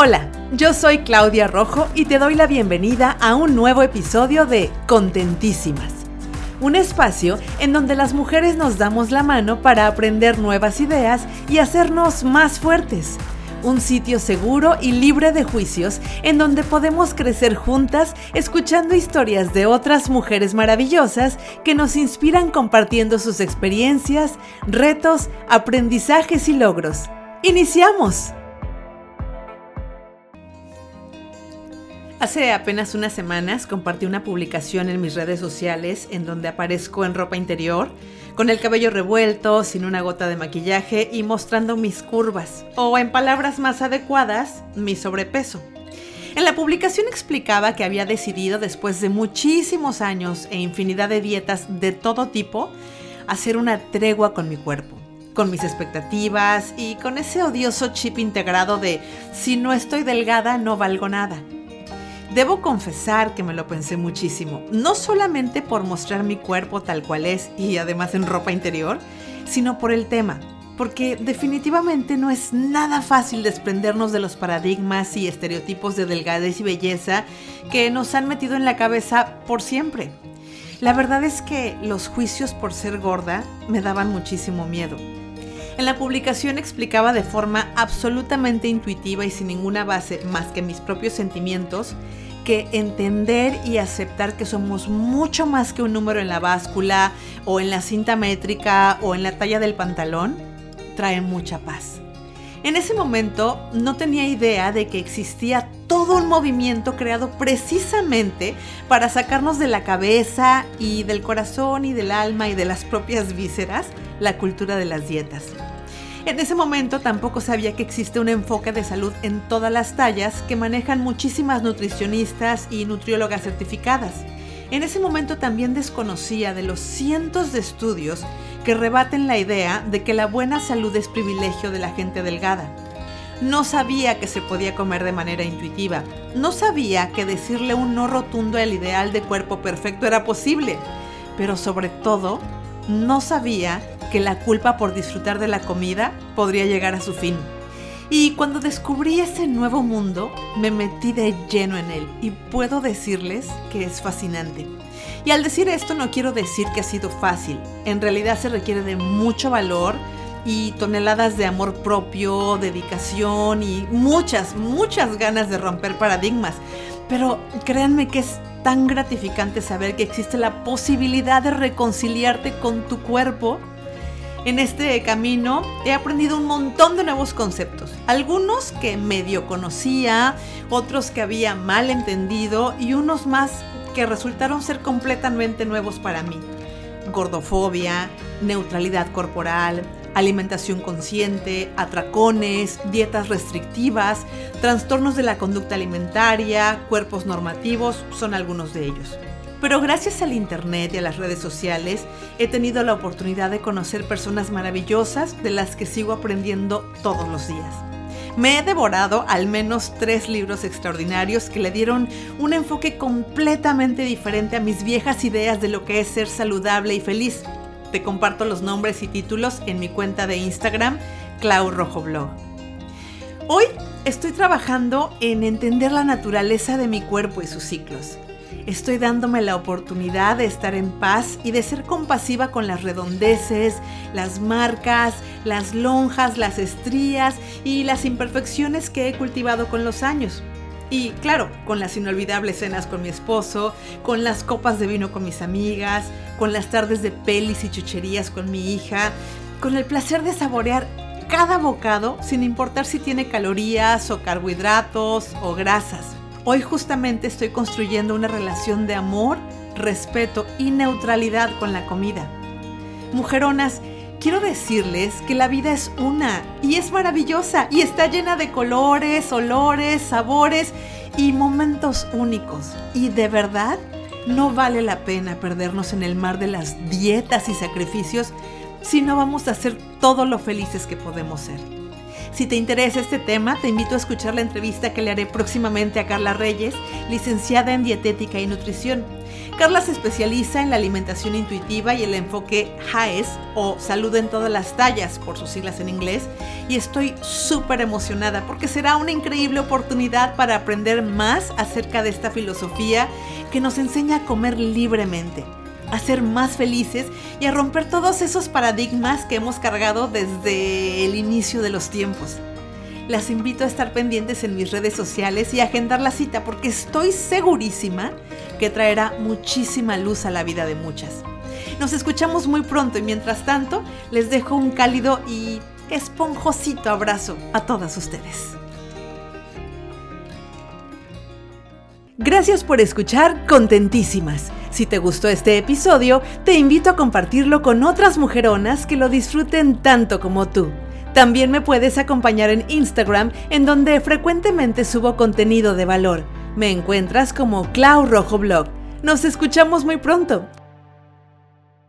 Hola, yo soy Claudia Rojo y te doy la bienvenida a un nuevo episodio de Contentísimas. Un espacio en donde las mujeres nos damos la mano para aprender nuevas ideas y hacernos más fuertes. Un sitio seguro y libre de juicios en donde podemos crecer juntas escuchando historias de otras mujeres maravillosas que nos inspiran compartiendo sus experiencias, retos, aprendizajes y logros. ¡Iniciamos! Hace apenas unas semanas compartí una publicación en mis redes sociales en donde aparezco en ropa interior, con el cabello revuelto, sin una gota de maquillaje y mostrando mis curvas, o en palabras más adecuadas, mi sobrepeso. En la publicación explicaba que había decidido, después de muchísimos años e infinidad de dietas de todo tipo, hacer una tregua con mi cuerpo, con mis expectativas y con ese odioso chip integrado de si no estoy delgada no valgo nada. Debo confesar que me lo pensé muchísimo, no solamente por mostrar mi cuerpo tal cual es y además en ropa interior, sino por el tema, porque definitivamente no es nada fácil desprendernos de los paradigmas y estereotipos de delgadez y belleza que nos han metido en la cabeza por siempre. La verdad es que los juicios por ser gorda me daban muchísimo miedo. En la publicación explicaba de forma absolutamente intuitiva y sin ninguna base más que mis propios sentimientos que entender y aceptar que somos mucho más que un número en la báscula o en la cinta métrica o en la talla del pantalón trae mucha paz. En ese momento no tenía idea de que existía todo un movimiento creado precisamente para sacarnos de la cabeza y del corazón y del alma y de las propias vísceras la cultura de las dietas. En ese momento tampoco sabía que existe un enfoque de salud en todas las tallas que manejan muchísimas nutricionistas y nutriólogas certificadas. En ese momento también desconocía de los cientos de estudios que rebaten la idea de que la buena salud es privilegio de la gente delgada. No sabía que se podía comer de manera intuitiva. No sabía que decirle un no rotundo al ideal de cuerpo perfecto era posible. Pero sobre todo, no sabía que la culpa por disfrutar de la comida podría llegar a su fin. Y cuando descubrí ese nuevo mundo, me metí de lleno en él y puedo decirles que es fascinante. Y al decir esto no quiero decir que ha sido fácil, en realidad se requiere de mucho valor y toneladas de amor propio, dedicación y muchas, muchas ganas de romper paradigmas. Pero créanme que es tan gratificante saber que existe la posibilidad de reconciliarte con tu cuerpo en este camino he aprendido un montón de nuevos conceptos, algunos que medio conocía, otros que había mal entendido y unos más que resultaron ser completamente nuevos para mí. Gordofobia, neutralidad corporal, alimentación consciente, atracones, dietas restrictivas, trastornos de la conducta alimentaria, cuerpos normativos, son algunos de ellos. Pero gracias al Internet y a las redes sociales he tenido la oportunidad de conocer personas maravillosas de las que sigo aprendiendo todos los días. Me he devorado al menos tres libros extraordinarios que le dieron un enfoque completamente diferente a mis viejas ideas de lo que es ser saludable y feliz. Te comparto los nombres y títulos en mi cuenta de Instagram, Clau. Hoy estoy trabajando en entender la naturaleza de mi cuerpo y sus ciclos estoy dándome la oportunidad de estar en paz y de ser compasiva con las redondeces, las marcas, las lonjas, las estrías y las imperfecciones que he cultivado con los años. Y claro, con las inolvidables cenas con mi esposo, con las copas de vino con mis amigas, con las tardes de pelis y chucherías con mi hija, con el placer de saborear cada bocado sin importar si tiene calorías o carbohidratos o grasas. Hoy justamente estoy construyendo una relación de amor, respeto y neutralidad con la comida. Mujeronas, quiero decirles que la vida es una y es maravillosa y está llena de colores, olores, sabores y momentos únicos. Y de verdad, no vale la pena perdernos en el mar de las dietas y sacrificios si no vamos a ser todo lo felices que podemos ser. Si te interesa este tema, te invito a escuchar la entrevista que le haré próximamente a Carla Reyes, licenciada en dietética y nutrición. Carla se especializa en la alimentación intuitiva y el enfoque HAES o salud en todas las tallas por sus siglas en inglés y estoy súper emocionada porque será una increíble oportunidad para aprender más acerca de esta filosofía que nos enseña a comer libremente a ser más felices y a romper todos esos paradigmas que hemos cargado desde el inicio de los tiempos. Las invito a estar pendientes en mis redes sociales y a agendar la cita porque estoy segurísima que traerá muchísima luz a la vida de muchas. Nos escuchamos muy pronto y mientras tanto les dejo un cálido y esponjosito abrazo a todas ustedes. Gracias por escuchar Contentísimas. Si te gustó este episodio, te invito a compartirlo con otras mujeronas que lo disfruten tanto como tú. También me puedes acompañar en Instagram, en donde frecuentemente subo contenido de valor. Me encuentras como Clau Rojo Blog. Nos escuchamos muy pronto.